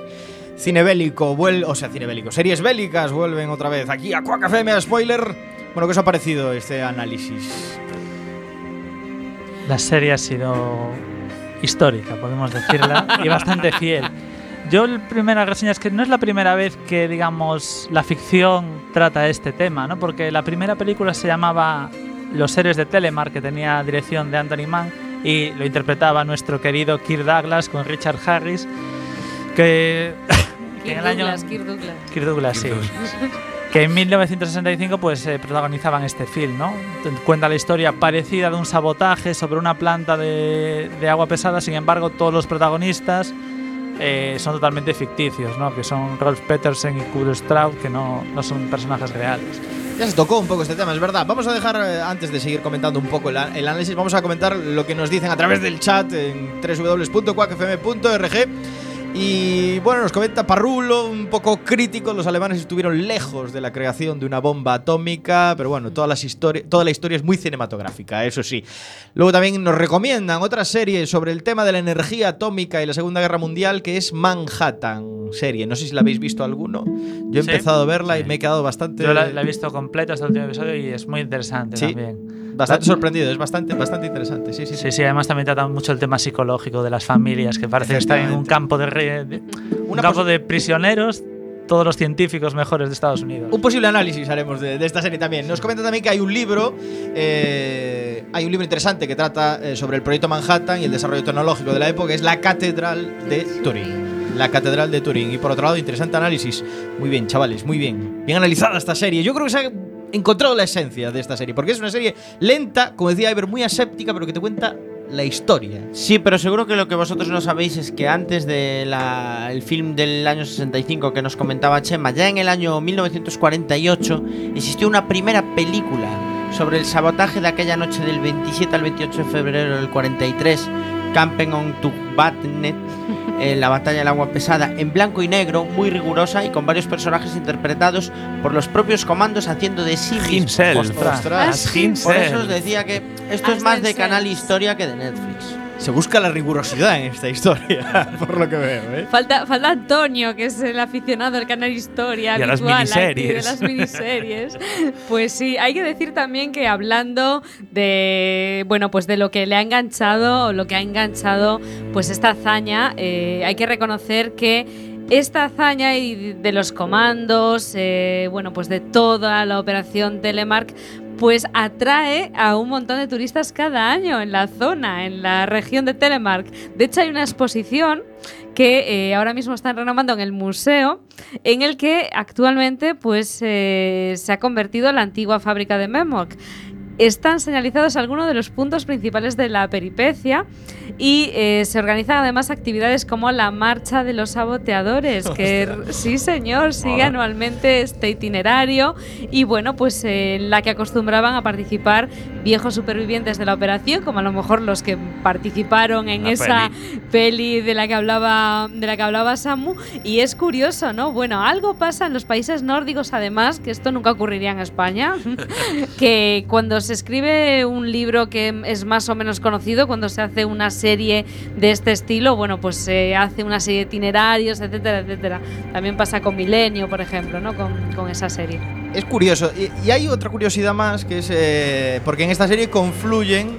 Cine bélico, vuel o sea, cine bélico, series bélicas vuelven otra vez aquí a Quack FM a spoiler. Bueno, ¿qué os ha parecido este análisis? La serie ha sido histórica, podemos decirla, y bastante fiel. Yo la primera reseña es que no es la primera vez que, digamos, la ficción trata este tema, ¿no? Porque la primera película se llamaba Los héroes de Telemark, que tenía dirección de Anthony Mann, y lo interpretaba nuestro querido Kirk Douglas con Richard Harris, que, que Kirk en el año... Douglas, Kirk Douglas. Kirk Douglas, sí. que en 1965 pues eh, protagonizaban este film, ¿no? Cuenta la historia parecida de un sabotaje sobre una planta de, de agua pesada, sin embargo todos los protagonistas eh, son totalmente ficticios, ¿no? Que son Rolf Petersen y Kurt Straub, que no, no son personajes reales. Ya se tocó un poco este tema, es verdad. Vamos a dejar, eh, antes de seguir comentando un poco el, análisis, vamos a comentar lo que nos dicen a través del chat en www.quackfm.org. Y bueno, nos comenta Parrulo, un poco crítico, los alemanes estuvieron lejos de la creación de una bomba atómica, pero bueno, todas las histori- toda la historia es muy cinematográfica, eso sí. Luego también nos recomiendan otra serie sobre el tema de la energía atómica y la Segunda Guerra Mundial, que es Manhattan, serie. No sé si la habéis visto alguno. Yo he Sí. empezado a verla y me he quedado bastante... Yo la, la he visto completa hasta el último episodio y es muy interesante Sí, también. Bastante sorprendido, es bastante, bastante interesante. Sí, sí, Sí, sí, además también trata mucho el tema psicológico de las familias, que parece que están en un campo de, re- de- un campo de prisioneros, todos los científicos mejores de Estados Unidos. Un posible análisis haremos de, de esta serie también. Nos comenta también que hay un libro, eh, hay un libro interesante que trata eh, sobre el proyecto Manhattan y el desarrollo tecnológico de la época, es La Catedral de Turín. La Catedral de Turín. Y por otro lado, interesante análisis. Muy bien, chavales, muy bien. Bien analizada esta serie. Yo creo que se ha encontrado la esencia de esta serie, porque es una serie lenta, como decía Iber, muy aséptica, pero que te cuenta la historia. Sí, pero seguro que lo que vosotros no sabéis es que antes del film del año 65 que nos comentaba Chema, ya en el año 1948 existió una primera película sobre el sabotaje de aquella noche del 27 al 28 de febrero del 43, Campen on Tugbatnet, eh, la batalla del agua pesada, en blanco y negro, muy rigurosa y con varios personajes interpretados por los propios comandos haciendo de sí mismos. Por eso os decía que esto es más de Canal Historia que de Netflix. Se busca la rigurosidad en esta historia, por lo que veo, ¿eh? Falta, falta Antonio, que es el aficionado al canal Historia Y a las habitual aquí, de miniseries. las miniseries. pues sí, hay que decir también que hablando de bueno, pues de lo que le ha enganchado, o lo que ha enganchado, pues esta hazaña, eh, hay que reconocer que esta hazaña y de los comandos, eh, bueno, pues de toda la operación Telemark, pues atrae a un montón de turistas cada año en la zona, en la región de Telemark. De hecho, hay una exposición que eh, ahora mismo están renomando en el museo, en el que actualmente pues, eh, se ha convertido en la antigua fábrica de Memork. Están señalizados algunos de los puntos principales de la peripecia y eh, se organizan además actividades como la Marcha de los Saboteadores, que sí señor, sigue anualmente este itinerario. Y bueno, pues eh, en la que acostumbraban a participar viejos supervivientes de la operación, como a lo mejor los que participaron en esa peli de la que hablaba de la que hablaba Samu. Y es curioso, ¿no? Bueno, algo pasa en los países nórdicos además, que esto nunca ocurriría en España, que cuando se escribe un libro que es más o menos conocido, cuando se hace una serie de este estilo, bueno, pues se hace una serie de itinerarios, etcétera, etcétera. También pasa con Milenio, por ejemplo, ¿no? Con, con esa serie. Es curioso. Y, hay otra curiosidad más, que es eh, porque en esta serie confluyen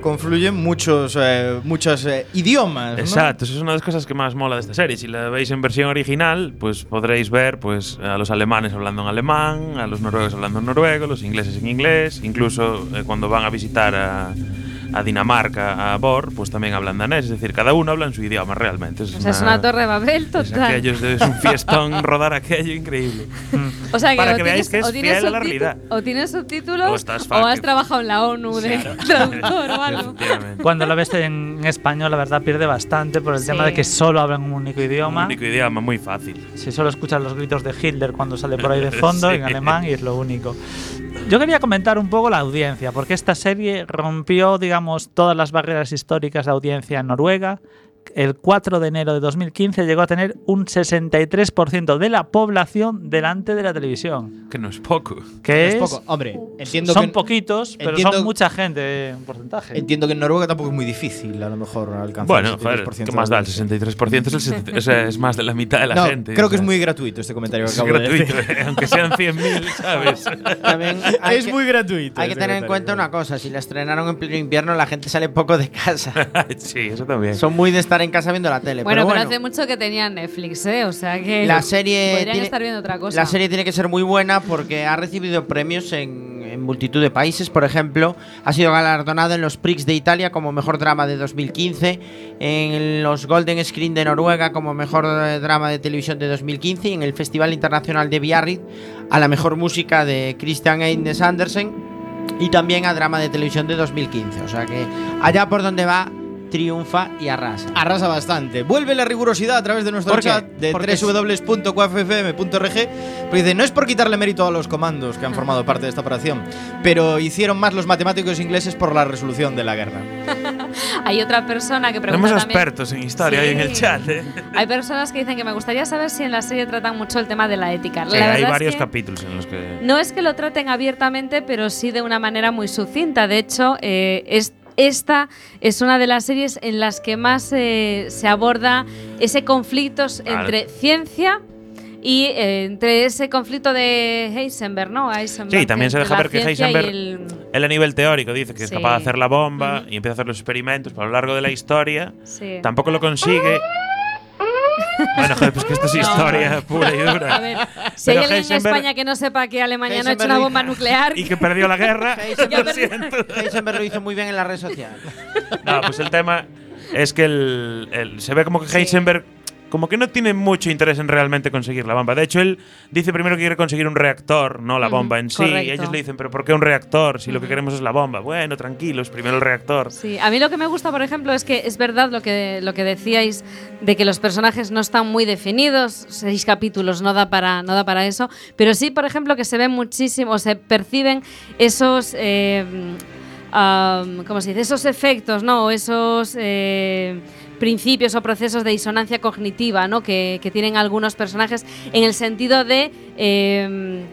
confluyen muchos eh, muchos eh, idiomas. ¿no? Exacto, eso es una de las cosas que más mola de esta serie. Si la veis en versión original, pues podréis ver pues, a los alemanes hablando en alemán, a los noruegos hablando en noruego, los ingleses en inglés, incluso eh, cuando van a visitar a, a Dinamarca, a Bor, pues también hablan danés. Es decir, cada uno habla en su idioma realmente. O sea, es una torre de Babel es total. aquello, es es un fiestón rodar aquello increíble. O sea, que Para o que tienes, veáis que es fiel a la realidad. O tienes subtítulos O o, has trabajado en la ONU de traductor o algo. Cuando lo ves en español, la verdad pierde bastante por el Sí. tema de que solo hablan un único idioma. Un único idioma, muy fácil. Si solo escuchas los gritos de Hitler cuando sale por ahí de fondo Sí. en alemán y es lo único. Yo quería comentar un poco la audiencia, porque esta serie rompió, digamos, todas las barreras históricas de audiencia en Noruega. El 4 de enero de 2015 llegó a tener un 63% de la población delante de la televisión. Que no es poco. Que es es, poco. Hombre, entiendo son que- poquitos, pero entiendo- son mucha gente en porcentaje. Entiendo que en Noruega tampoco es muy difícil, a lo mejor, alcanzar Bueno, el joder, 73% ¿qué más da? El de- 63% es, el 70 o sea, es más de la mitad de la No, gente. creo que es muy gratuito este comentario que Es acabo de gratuito, decir. eh, aunque sean 100.000, ¿sabes? También hay Es que- muy gratuito Hay que tener en cuenta una cosa: si la estrenaron en pleno invierno, la gente sale poco de casa. sí, eso también. Son muy de estar en casa viendo la tele. Bueno, pero pero bueno, hace mucho que tenía Netflix, ¿eh? O sea que la serie podrían tiene- estar viendo otra cosa. La serie tiene que ser muy buena porque ha recibido premios en, en multitud de países. Por ejemplo, ha sido galardonada en los Prix de Italia como mejor drama de 2015, en los Golden Screen de Noruega como mejor eh, drama de televisión de 2015 y en el Festival Internacional de Biarritz a la mejor música de Christian Eines Andersen y también a drama de televisión de 2015. O sea que allá por donde va, triunfa y arrasa. Arrasa bastante. Vuelve la rigurosidad a través de nuestro chat de es- www.cuafm.org. Pero dice, no es por quitarle mérito a los comandos que han formado parte de esta operación, pero hicieron más los matemáticos ingleses por la resolución de la guerra. Hay otra persona que pregunta Tenemos también. expertos en historia ahí en el Sí. chat. ¿eh? Hay personas que dicen que me gustaría saber si en la serie tratan mucho el tema de la ética. Sí, la hay es varios que capítulos en los que. No es que lo traten abiertamente, pero sí de una manera muy sucinta. De hecho, eh, es- esta es una de las series en las que más eh, se aborda ese conflicto entre ciencia y eh, entre ese conflicto de Heisenberg, ¿no? Heisenberg, Sí, también se deja ver que Heisenberg, el- él a nivel teórico dice que es capaz de hacer la bomba y empieza a hacer los experimentos, pero a lo largo de la historia Sí. tampoco lo consigue. Bueno, joder, pues que esto es No. historia pura y dura. A ver, si hay alguien en España que no sepa que Alemania no ha hecho una bomba nuclear. Y que perdió la guerra. Heisenberg, Heisenberg lo hizo muy bien en la red social. No, pues el tema es que el, el- se ve como que Heisenberg como que no tiene mucho interés en realmente conseguir la bomba. De hecho, él dice primero que quiere conseguir un reactor, no la bomba en sí. Y ellos le dicen, pero ¿por qué un reactor si lo que queremos es la bomba? Bueno, tranquilos, primero el reactor. Sí, a mí lo que me gusta, por ejemplo, es que es verdad lo que, lo que decíais de que los personajes no están muy definidos, seis capítulos no da para, no da para eso, pero sí, por ejemplo, que se ven muchísimo, se perciben esos, eh, ¿cómo se dice? Esos efectos, ¿no? Esos eh, principios o procesos de disonancia cognitiva, ¿no? Que, que tienen algunos personajes en el sentido de... eh,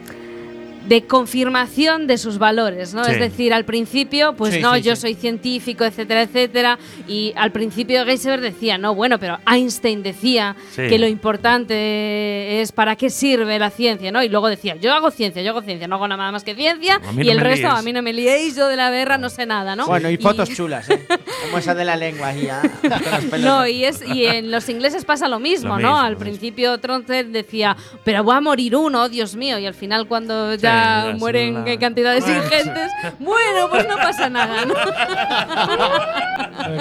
de confirmación de sus valores, ¿no? Sí. Es decir, al principio, pues Sí, no, sí, yo sí. soy científico, etcétera, etcétera, y al principio Heisenberg decía, no, bueno, pero Einstein decía Sí. que lo importante es para qué sirve la ciencia, ¿no? Y luego decía, yo hago ciencia, yo hago ciencia, no hago nada más que ciencia, mí y no el me resto, líes. a mí no me liéis, yo de la guerra no sé nada, ¿no? Bueno, y fotos chulas, ¿eh? Como esa de la lengua ah, con las pelotas. No, y, es, y en los ingleses pasa lo mismo, Lo ¿no? mismo, al principio Troncer decía, pero va a morir uno, oh, Dios mío, y al final cuando ya mueren en cantidades Bueno, ingentes, bueno, pues no pasa nada, ¿no?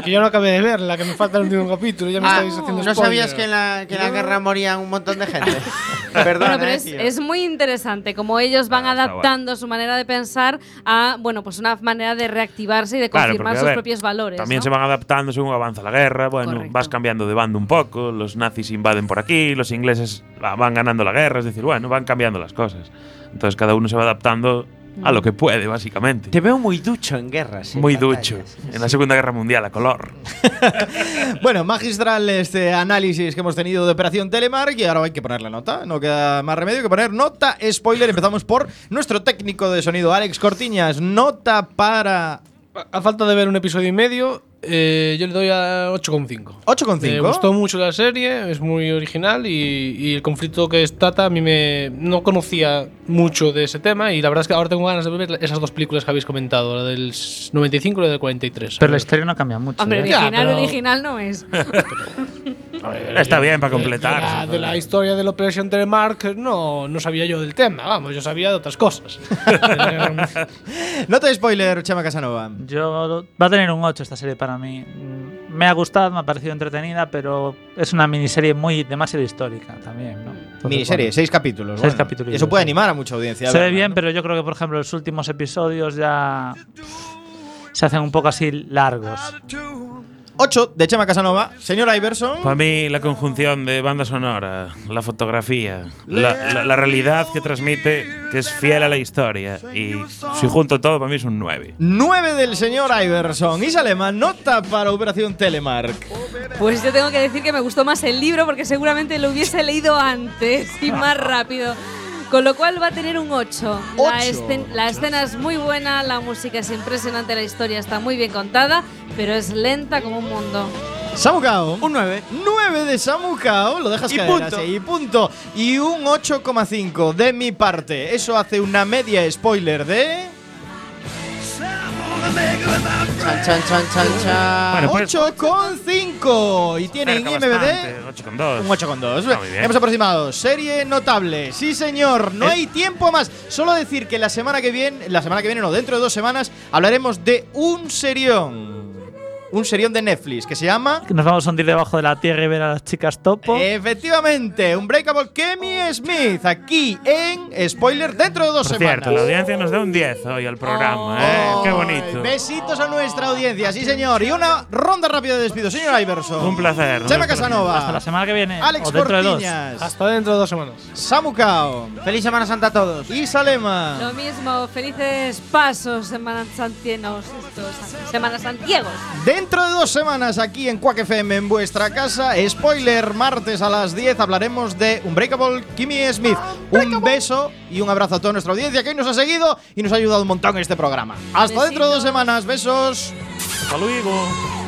Que yo no acabé de ver, la que me falta el último capítulo. Ya me Ah, estáis haciendo ¿No spoiler. sabías que en la, que en la guerra morían un montón de gente? Perdona, Bueno, pero eh, es, es muy interesante como ellos van adaptando su manera de pensar a, bueno, pues una manera de reactivarse y de Claro, confirmar porque, a sus ver, propios valores. También ¿no? se van adaptando según avanza la guerra. Bueno, Correcto. vas cambiando de bando un poco. Los nazis invaden por aquí, los ingleses va- van ganando la guerra. Es decir, bueno, van cambiando las cosas. Entonces cada uno se va adaptando a lo que puede, básicamente. Te veo muy ducho en guerras. ¿eh? Muy Batallas. ducho. En la Segunda Guerra Mundial, a color. Bueno, magistral este análisis que hemos tenido de Operación Telemark y ahora hay que poner la nota. No queda más remedio que poner nota spoiler. Empezamos por nuestro técnico de sonido, Alex Cortiñas. Nota para. A falta de ver un episodio y medio, eh, yo le doy a 8,5. 8,5. Me gustó mucho la serie, es muy original y, y el conflicto que trata a mí me no conocía mucho de ese tema y la verdad es que ahora tengo ganas de ver esas dos películas que habéis comentado, la del 95 y la del 43. Pero la historia no cambia mucho. Hombre, ¿eh? original, original no es. Está bien para completar. De la, de la historia de la Operación Telemark no, no sabía yo del tema, vamos, yo sabía de otras cosas. Nota de spoiler, Chema Casanova. Yo va a tener un 8 esta serie para mí. Mm, Me ha gustado, me ha parecido entretenida, pero es una miniserie muy demasiado histórica también, ¿no? Entonces, Miniserie, bueno, seis capítulos. Seis bueno. capítulos. Eso puede animar a mucha audiencia. a Se ve bien, ¿no? pero yo creo que, por ejemplo, los últimos episodios ya se hacen un poco así largos. 8 de Chema Casanova. Señor Iverson. Para mí, la conjunción de banda sonora, la fotografía, la, la- la realidad que transmite, que es fiel a la historia. Y si junto todo, para mí es un 9. 9 del señor Iverson. Y Salema, nota para Operación Telemark. Pues yo tengo que decir que me gustó más el libro porque seguramente lo hubiese leído antes y más rápido. Con lo cual va a tener un 8. La, Ocho. escen- la escena es muy buena, la música es impresionante, la historia está muy bien contada, pero es lenta como un mundo. Samukao. Un 9. 9 de Samukao. Lo dejas Y caer punto. así, Y punto. Y un 8,5 de mi parte. Eso hace una media spoiler de. Chan, chan, chan, chan, chan. Bueno, pues- 8,5. Y tiene en Cerca IMBD. bastante, 8,2. Un 8,2. Está muy bien. Hemos aproximado. Serie notable. Sí, señor. No Eh. hay tiempo más. Solo decir que la semana que viene, la semana que viene, no, dentro de dos semanas, hablaremos de un serión. Un serión de Netflix que se llama. Nos vamos a hundir debajo de la tierra y ver a las chicas topo. Efectivamente, un Breakable Kemi Smith aquí en Spoiler dentro de dos Por semanas. cierto, la audiencia nos da un 10 hoy al programa, ¿eh? Qué bonito. Besitos a nuestra audiencia, sí señor. Y una ronda rápida de despido, señor Iverson. Un placer. Chema Casanova. Hasta la semana que viene. Alex o dentro de dos. Cortiñas. Hasta dentro de dos semanas. Samukao. Feliz Semana Santa a todos. Y Salema. Lo mismo, felices pasos, Semana Santiago, Semana Santiago. Dentro Dentro de dos semanas aquí en Quack FM en vuestra casa, spoiler, martes a las 10 hablaremos de Unbreakable Kimmy Smith. Un beso y un abrazo a toda nuestra audiencia que hoy nos ha seguido y nos ha ayudado un montón en este programa. Hasta dentro de dos semanas, besos. Hasta luego.